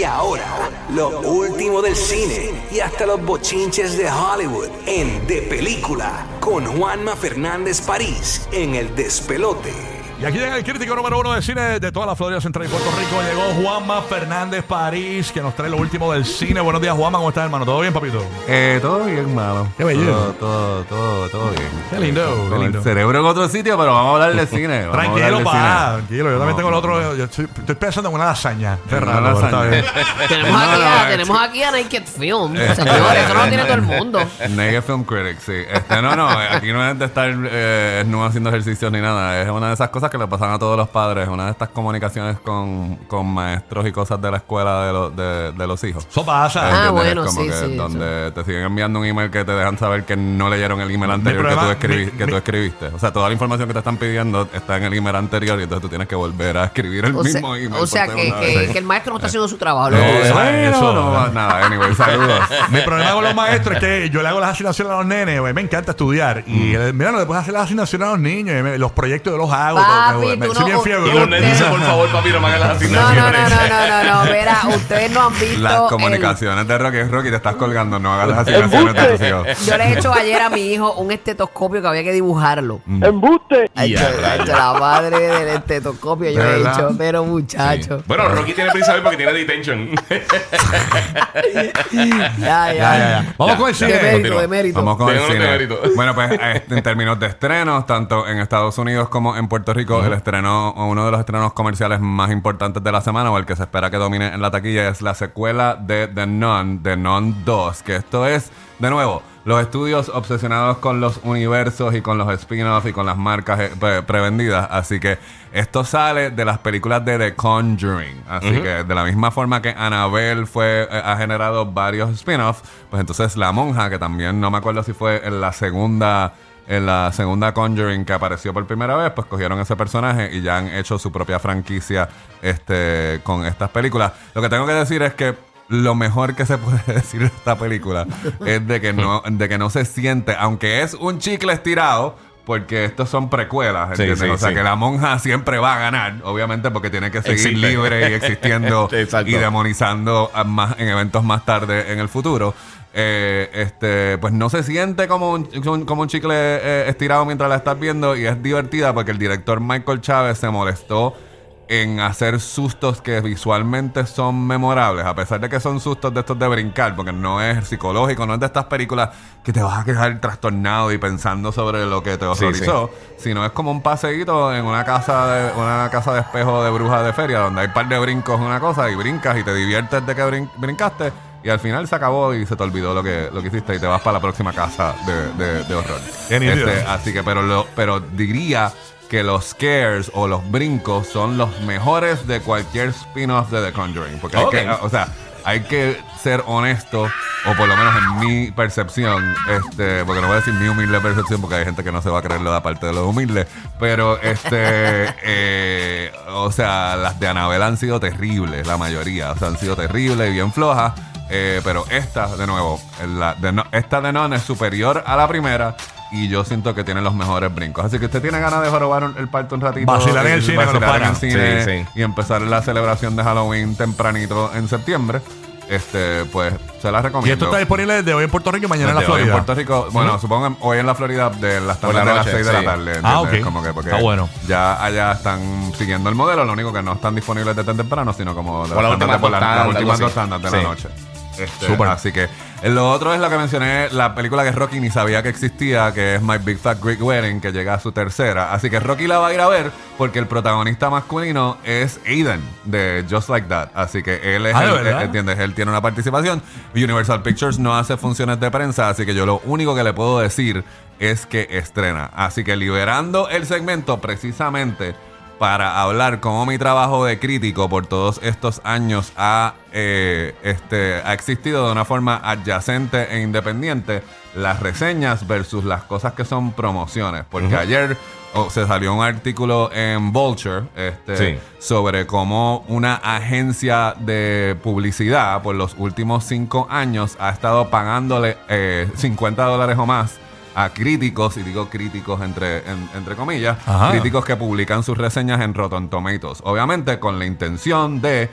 Y ahora, lo último del cine y hasta los bochinches de Hollywood en De Película con Juanma Fernández París en El Despelote. Y aquí llega el crítico número uno de cine de toda la Florida Central y Puerto Rico. Llegó Juanma Fernández París, que nos trae lo último del cine. Buenos días, Juanma. ¿Cómo estás, hermano? ¿Todo bien, papito? Eh, todo bien, hermano. Qué bello. Todo, todo, todo, todo bien. Qué lindo, qué lindo. el cerebro en otro sitio, pero vamos a hablar de cine. Tranquilo, pa, cine. tranquilo. Yo también No, tengo el otro. Yo estoy, estoy pensando en una lasaña. Qué raro, lasaña. Tenemos, aquí no, a, eh, tenemos aquí a Naked Film, Eh, señores, eso no lo tiene eh, todo el mundo. Naked Film Critics, sí. Este, no, no, aquí no es de estar eh, no haciendo ejercicios ni nada. Es una de esas cosas que le pasan a todos los padres. Una de estas comunicaciones con, con maestros y cosas de la escuela de, los de, de los hijos. Eso pasa. Ah, ¿Entiendes? bueno, como sí, que sí, Donde te siguen enviando un email que te dejan saber que no leyeron el email anterior que, tú, escribi- mi- que mi- tú escribiste. O sea, toda la información que te están pidiendo está en el email anterior y entonces tú tienes que volver a escribir el sea, mismo email. o sea que, el maestro no está haciendo su trabajo. No. Eh, bueno, eso, no, ¿no? nada, anyway, saludos. Mi problema con los maestros es que yo le hago las asignaciones a los nenes, güey, me encanta estudiar. Y Mm. mira, no le puedes hacer las asignaciones a los niños, los proyectos yo los hago. Papi, me- tú soy no- bien fiebre. y los nenes dicen, por favor, papi, no me hagas las No, no, asignaciones. no, no, no, no, no, verá, ustedes no han visto. Las el- comunicaciones de Rocky es Rocky, te estás colgando, no hagas las asignaciones de tus hijos. yo le he hecho ayer a mi hijo un estetoscopio que había que dibujarlo. Mm. ¡Embuste! Ay, rayos. yo, la madre del estetoscopio yo ¿De le he verdad? hecho, pero muchacho. Bueno, Rocky tiene prisa hoy porque tiene detention. Ya, ya. Ya, ya, ya. Vamos Ya, con el ya. De cine. mérito, Continúa. de mérito. Vamos con el Tengo cine. de mérito. Bueno, pues eh, en términos de estrenos, tanto en Estados Unidos como en Puerto Rico, el estreno, uno de los estrenos comerciales más importantes de la semana, o el que se espera que domine en la taquilla, es la secuela de The Nun, The Nun 2, que esto es, de nuevo, los estudios obsesionados con los universos y con los spin-offs y con las marcas eh, pre- prevendidas. Así que esto sale de las películas de The Conjuring. Así que de la misma forma que Annabelle fue, eh, ha generado varios spin-offs, pues entonces La Monja, que también no me acuerdo si fue en la segunda en la segunda Conjuring que apareció por primera vez, pues cogieron ese personaje y ya han hecho su propia franquicia este, con estas películas. Lo que tengo que decir es que lo mejor que se puede decir de esta película es de que no, de que no se siente, aunque es un chicle estirado, porque estos son precuelas, ¿entiendes? sí, o sea sí. que la monja siempre va a ganar, obviamente porque tiene que seguir Existe. libre y existiendo y demonizando más, en eventos más tarde en el futuro. Eh, este, pues no se siente como un, como un chicle eh, estirado mientras la estás viendo y es divertida porque el director Michael Chávez se molestó en hacer sustos que visualmente son memorables, a pesar de que son sustos de estos de brincar, porque no es psicológico, no es de estas películas que te vas a quedar trastornado y pensando sobre lo que te Sí, horrorizó, sino es como un paseíto en una casa de una casa de espejo de brujas de feria, donde hay un par de brincos, una cosa, y brincas y te diviertes de que brin- brincaste. Y al final se acabó y se te olvidó lo que, lo que hiciste y te vas para la próxima casa de, de- de horror. Este, así que, pero, lo, pero diría que los scares o los brincos son los mejores de cualquier spin-off de The Conjuring. Porque hay Ok. que, o sea, hay que ser honesto, o por lo menos en mi percepción, este, porque no voy a decir mi humilde percepción, porque hay gente que no se va a creer lo de aparte de lo humilde, pero este, eh, o sea, las de Anabel han sido terribles, la mayoría, o sea, han sido terribles y bien flojas. Eh, pero esta, de nuevo, la de no- esta de Non es superior a la primera y yo siento que tiene los mejores brincos. Así que usted tiene ganas de jorobar un- el parto un ratito. Vacilar en el y cine vacilar en el cine Sí, sí. y empezar la celebración de Halloween tempranito en septiembre. Este, pues se las recomiendo. Y esto está disponible desde hoy en Puerto Rico y mañana en la Desde hoy Florida. en Puerto Rico, bueno, supongo que hoy en la Florida de las Por la tardes de las noche, 6 de la sí. tarde. Ah, ¿entiendes? ok. Como que porque Está bueno. Ya allá están siguiendo el modelo, lo único que no están disponibles de tan temprano, sino como de Por las últimas por tandas, últimas algo dos de Sí. la noche. Este, Súper. Así que eh, lo otro es lo que mencioné, la película que Rocky ni sabía que existía, que es My Big Fat Greek Wedding, que llega a su tercera. Así que Rocky la va a ir a ver porque el protagonista masculino es Aiden de Just Like That. Así que él es Ah, ¿de el, eh, ¿entiendes? Él tiene una participación. Universal Pictures no hace funciones de prensa, así que yo lo único que le puedo decir es que estrena. Así que liberando el segmento precisamente para hablar cómo mi trabajo de crítico por todos estos años ha, eh, este, ha existido de una forma adyacente e independiente, las reseñas versus las cosas que son promociones. Porque ayer oh, se salió un artículo en Vulture este, Sí. sobre cómo una agencia de publicidad por los últimos cinco años ha estado pagándole eh, 50 dólares o más a críticos, y digo críticos entre, en- entre comillas, Ajá. críticos que publican sus reseñas en Rotten Tomatoes. Obviamente con la intención de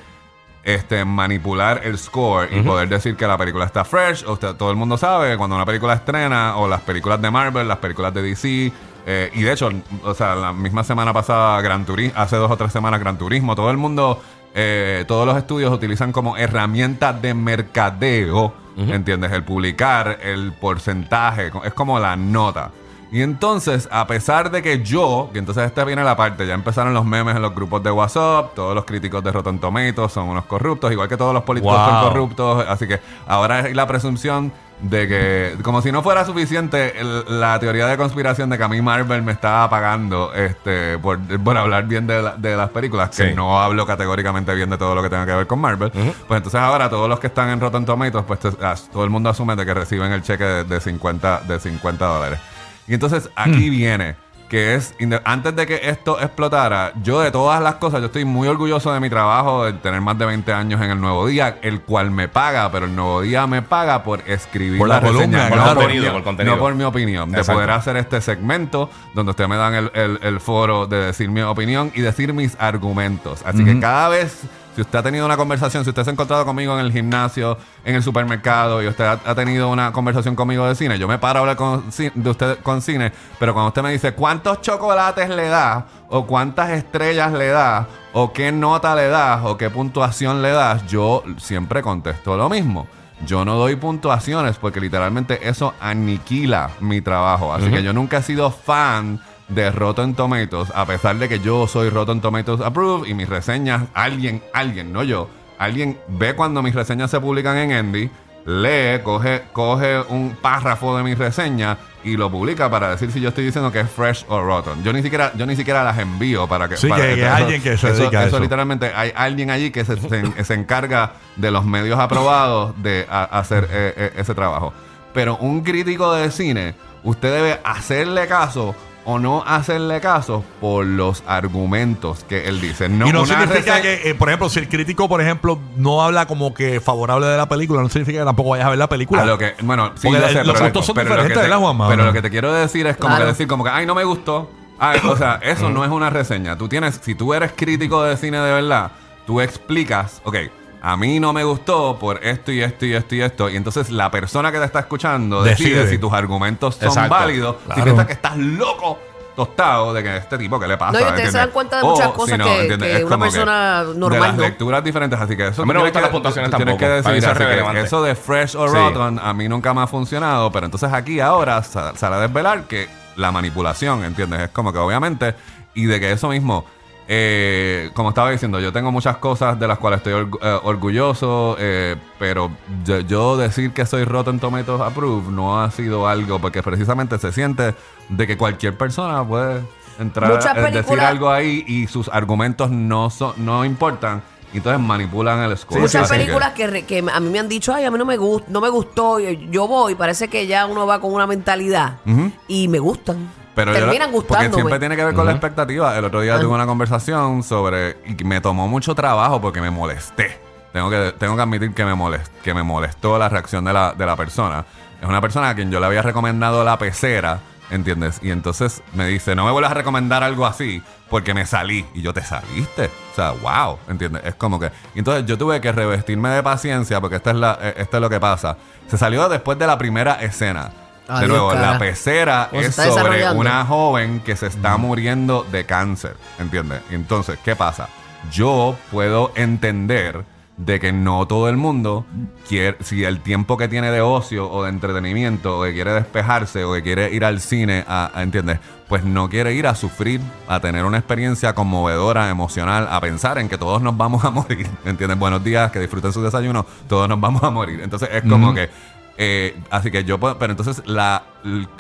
este, manipular el score y poder decir que la película está fresh. O sea, todo el mundo sabe que cuando una película estrena, o las películas de Marvel, las películas de DC, eh, y de hecho, o sea, la misma semana pasada, Gran Turismo, hace dos o tres semanas, Gran Turismo, todo el mundo, eh, todos los estudios utilizan como herramienta de mercadeo, ¿entiendes? El publicar el porcentaje, es como la nota. Y entonces, a pesar de que yo, que entonces esta viene la parte, ya empezaron los memes en los grupos de WhatsApp, todos los críticos de Rotten Tomatoes son unos corruptos, igual que todos los políticos Wow. son corruptos, así que ahora hay la presunción de que, como si no fuera suficiente el- la teoría de conspiración de que a mí Marvel me estaba pagando este, por, por hablar bien de, la- de las películas, que no hablo categóricamente bien de todo lo que tenga que ver con Marvel, pues entonces ahora todos los que están en Rotten Tomatoes, pues te- todo el mundo asume de que reciben el cheque de, de 50, de 50 dólares. Y entonces aquí viene que es, antes de que esto explotara, yo de todas las cosas, yo estoy muy orgulloso de mi trabajo, de tener más de 20 años en el Nuevo Día, el cual me paga, pero el Nuevo Día me paga por escribir Por la reseña, columna, no por Contenido, mi- por contenido. no por mi opinión, de poder hacer este segmento donde ustedes me dan el, el- el foro de decir mi opinión y decir mis argumentos. Así que cada vez, si usted ha tenido una conversación, si usted se ha encontrado conmigo en el gimnasio, en el supermercado y usted ha, ha tenido una conversación conmigo de cine, yo me paro a hablar con, de usted con cine, pero cuando usted me dice cuántos chocolates le da o cuántas estrellas le da o qué nota le das o qué puntuación le das, yo siempre contesto lo mismo. Yo no doy puntuaciones porque literalmente eso aniquila mi trabajo. Así que yo nunca he sido fan de Rotten Tomatoes, a pesar de que yo soy Rotten Tomatoes Approved y mis reseñas, alguien, alguien, no yo, alguien ve cuando mis reseñas se publican en Endy, lee, coge, coge un párrafo de mi reseña y lo publica para decir si yo estoy diciendo que es fresh o rotten. Yo ni siquiera, yo ni siquiera las envío para que. Sí, para que- que eso- alguien que se eso- dedica a eso eso. literalmente hay alguien allí que se, se- se encarga de los medios aprobados de a- hacer eh, eh, ese trabajo. Pero un crítico de cine, usted debe hacerle caso o no hacerle caso por los argumentos que él dice. No, y no significa que, eh, por ejemplo, si el crítico, por ejemplo, no habla como que favorable de la película, no significa que tampoco vayas a ver la película. A lo que, bueno, sí, Porque yo el- sé, los gustos son pero diferentes, te- ¿verdad, Juanma? Pero lo que te quiero decir es como Claro. que decir como que, ay, no me gustó. Ay, o sea, eso no es una reseña. Tú tienes, si tú eres crítico de cine de verdad, tú explicas, ok, a mí no me gustó por esto y esto y esto y esto. Y entonces la persona que te está escuchando decide, Decide. si tus argumentos son Exacto. válidos, si piensas que estás loco. Tostado de que este tipo, ¿qué le pasa? No, y ustedes se dan cuenta de O, muchas si cosas no, que- que una persona de normal las no. lecturas diferentes, así que eso A mí no me gustan las que- puntuaciones tú tienes tampoco. que así que eso de fresh o Sí. rotten a mí nunca me ha funcionado, pero entonces aquí ahora sa- sale a desvelar que la manipulación, ¿entiendes? Es como que obviamente, y de que eso mismo, eh, como estaba diciendo, yo tengo muchas cosas de las cuales estoy orgu- eh, orgulloso, eh, pero yo, yo decir que soy Rotten Tomatoes Approved no ha sido algo, porque precisamente se siente de que cualquier persona puede entrar, Muchas eh, decir algo ahí y sus argumentos no, son, no importan. Y entonces manipulan el score. Muchas que- películas que, re- que a mí me han dicho, ay, a mí no me, gust no me gustó, yo, yo voy, parece que ya uno va con una mentalidad y me gustan. Pero yo la- Terminan Porque siempre tiene que ver con la expectativa. El otro día Ah. tuve una conversación sobre. Y me tomó mucho trabajo porque me molesté. Tengo que, tengo que admitir que me, molest, que me molestó la reacción de la, de la persona. Es una persona a quien yo le había recomendado la pecera, ¿entiendes? Y entonces me dice: No me vuelvas a recomendar algo así porque me salí. Y yo te saliste. O sea, wow, ¿entiendes? Es como que. entonces yo tuve que revestirme de paciencia porque esta es la, eh, esto es lo que pasa. Se salió después de la primera escena. De nuevo, la pecera ¿Cómo se es sobre una joven que se está muriendo de cáncer, ¿entiendes? Entonces, ¿qué pasa? Yo puedo entender de que no todo el mundo quiere, si el tiempo que tiene de ocio o de entretenimiento o que quiere despejarse o que quiere ir al cine, a, a- ¿entiendes? Pues no quiere ir a sufrir, a tener una experiencia conmovedora, emocional, a pensar en que todos nos vamos a morir, ¿entiendes? Buenos días, que disfruten su desayuno, todos nos vamos a morir. Entonces es como que eh, así que yo puedo, pero entonces la,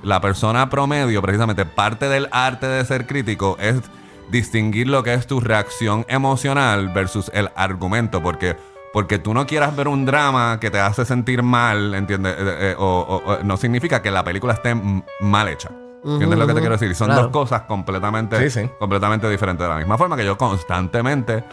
la persona promedio, precisamente parte del arte de ser crítico es distinguir lo que es tu reacción emocional versus el argumento, porque porque tú no quieras ver un drama que te hace sentir mal, ¿entiendes? Eh, eh, o, no significa que la película esté mal hecha. ¿Entiendes lo que te quiero decir? Son Claro. dos cosas completamente, Sí, sí. completamente diferentes. De la misma forma que yo constantemente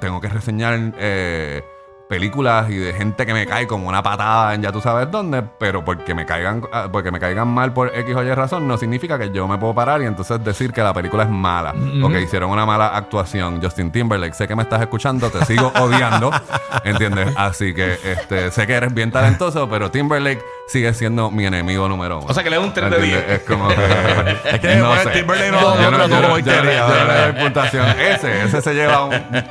tengo que reseñar eh, películas y de gente que me cae como una patada en ya tú sabes dónde, pero porque me caigan ah, porque me caigan mal por X o Y razón no significa que yo me puedo parar y entonces decir que la película es mala o que hicieron una mala actuación. Justin Timberlake, sé que me estás escuchando, te sigo odiando, ¿entiendes? Así que este sé que eres bien talentoso, pero Timberlake sigue siendo mi enemigo número uno. O sea, que le da un 3 de ¿Entiendes? 10. Es como que Es que no- yo no no, yo no- yo no- porquería, yo no le ¿verdad? doy puntuación. Ese, ese se lleva un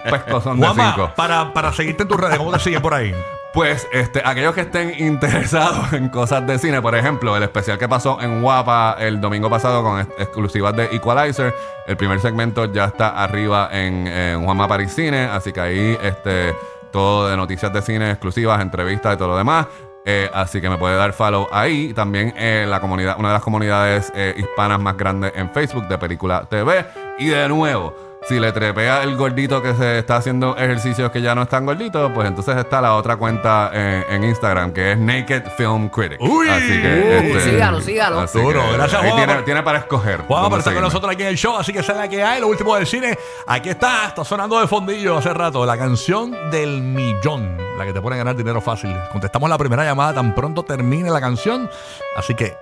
pescozón de Juanma, cinco. para, para seguirte en tus redes, ¿cómo te siguen por ahí? Pues este, aquellos que estén interesados en cosas de cine, por ejemplo, el especial que pasó en Guapa el domingo pasado con ex- exclusivas de Equalizer, el primer segmento ya está arriba en, en Juanma Paris Cine, así que ahí este, todo de noticias de cine exclusivas, entrevistas y todo lo demás. Eh, así que me puede dar follow ahí. También eh, la comunidad, una de las comunidades eh, hispanas más grandes en Facebook de Película TV. Y de nuevo, si le trepea el gordito que se está haciendo ejercicios que ya no están gorditos, pues entonces está la otra cuenta eh, en Instagram que es Naked Film Critic. Uy. así que Uh, sígalo, sígalo. así Duro. que Gracias, ahí Juanma, tiene, por- tiene para escoger. Dónde por estar con nosotros aquí en el show, así que es la que hay, lo último del cine. Aquí está, está sonando de fondillo hace rato, la canción del millón, la que te pone a ganar dinero fácil. Contestamos la primera llamada tan pronto termine la canción, así que